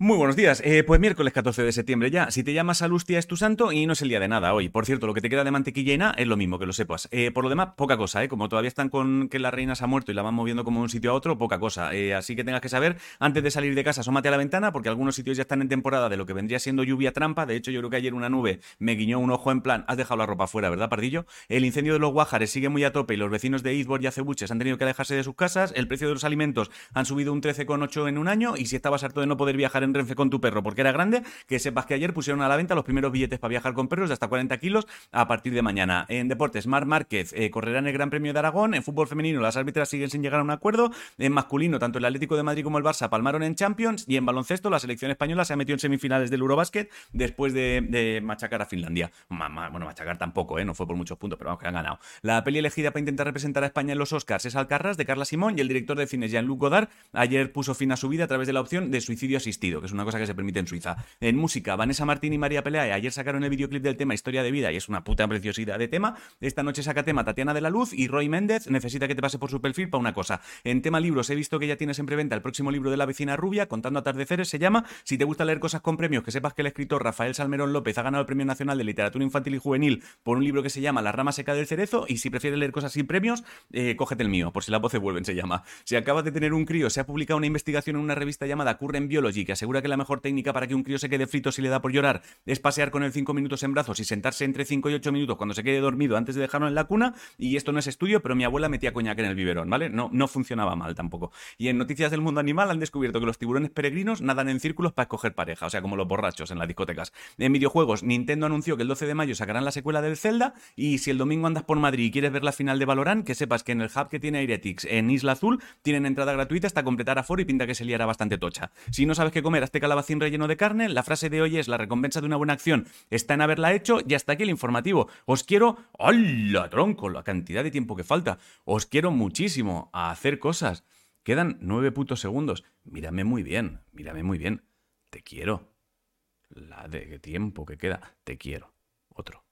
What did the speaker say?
Muy buenos días. Eh, pues miércoles 14 de septiembre ya. Si te llamas Alustia es tu santo y no es el día de nada hoy. Por cierto, lo que te queda de mantequilla es lo mismo, que lo sepas. Eh, por lo demás, poca cosa, ¿eh? Como todavía están con que la reina se ha muerto y la van moviendo como de un sitio a otro, poca cosa. Eh, así que tengas que saber, antes de salir de casa, asómate a la ventana, porque algunos sitios ya están en temporada de lo que vendría siendo lluvia trampa. De hecho, yo creo que ayer una nube me guiñó un ojo en plan, has dejado la ropa fuera, ¿verdad, Pardillo? El incendio de los Guájares sigue muy a tope y los vecinos de Izbor y Acebuches han tenido que alejarse de sus casas. El precio de los alimentos han subido un 13,8 en un año y si estabas harto de no poder viajar en Renfe con tu perro porque era grande, que sepas que ayer pusieron a la venta los primeros billetes para viajar con perros de hasta 40 kilos a partir de mañana. En deportes, Mar Márquez eh, correrá en el Gran Premio de Aragón. En fútbol femenino, las árbitras siguen sin llegar a un acuerdo. En masculino, tanto el Atlético de Madrid como el Barça palmaron en Champions. Y en baloncesto, la selección española se ha metido en semifinales del Eurobasket después de, machacar a Finlandia. bueno, machacar tampoco, ¿eh? no fue por muchos puntos, pero vamos, que han ganado. La peli elegida para intentar representar a España en los Oscars es Alcarras, de Carla Simón, y el director de cine Jean-Luc Godard ayer puso fin a su vida a través de la opción de suicidio asistido, que es una cosa que se permite en Suiza. En música, Vanessa Martín y María Pelea ayer sacaron el videoclip del tema Historia de Vida y es una puta preciosidad de tema. Esta noche saca tema Tatiana de la Luz y Roy Méndez necesita que te pase por su perfil para una cosa. En tema libros he visto que ya tienes en preventa el próximo libro de la vecina rubia, Contando atardeceres, se llama. Si te gusta leer cosas con premios, que sepas que el escritor Rafael Salmerón López ha ganado el Premio Nacional de Literatura Infantil y Juvenil por un libro que se llama La rama seca del cerezo y si prefieres leer cosas sin premios, eh, cógete el mío, por si las voces vuelven, se llama. Si acabas de tener un crío, se ha publicado una investigación en una revista llamada Current Biology que asegura que la mejor técnica para que un crío se quede frito si le da por llorar es pasear con él 5 minutos en brazos y sentarse entre 5 y 8 minutos cuando se quede dormido antes de dejarlo en la cuna. Y esto no es estudio, pero mi abuela metía coñac en el biberón, ¿vale? No, no funcionaba mal tampoco. Y en Noticias del Mundo Animal han descubierto que los tiburones peregrinos nadan en círculos para escoger pareja, o sea, como los borrachos en las discotecas. En videojuegos, Nintendo anunció que el 12 de mayo sacarán la secuela del Zelda. Y si el domingo andas por Madrid y quieres ver la final de Valorant, que sepas que en el hub que tiene Airetix en Isla Azul tienen entrada gratuita hasta completar aforo y pinta que se liará bastante tocha. Si no sabes qué comer, hazte calabacín relleno de carne. La frase de hoy es la recompensa de una buena acción está en haberla hecho y hasta aquí el informativo. Os quiero, ¡hola, tronco! La cantidad de tiempo que falta. Os quiero muchísimo a hacer cosas. Quedan nueve putos segundos. Mírame muy bien, mírame muy bien. Te quiero. La de tiempo que queda. Te quiero. Otro.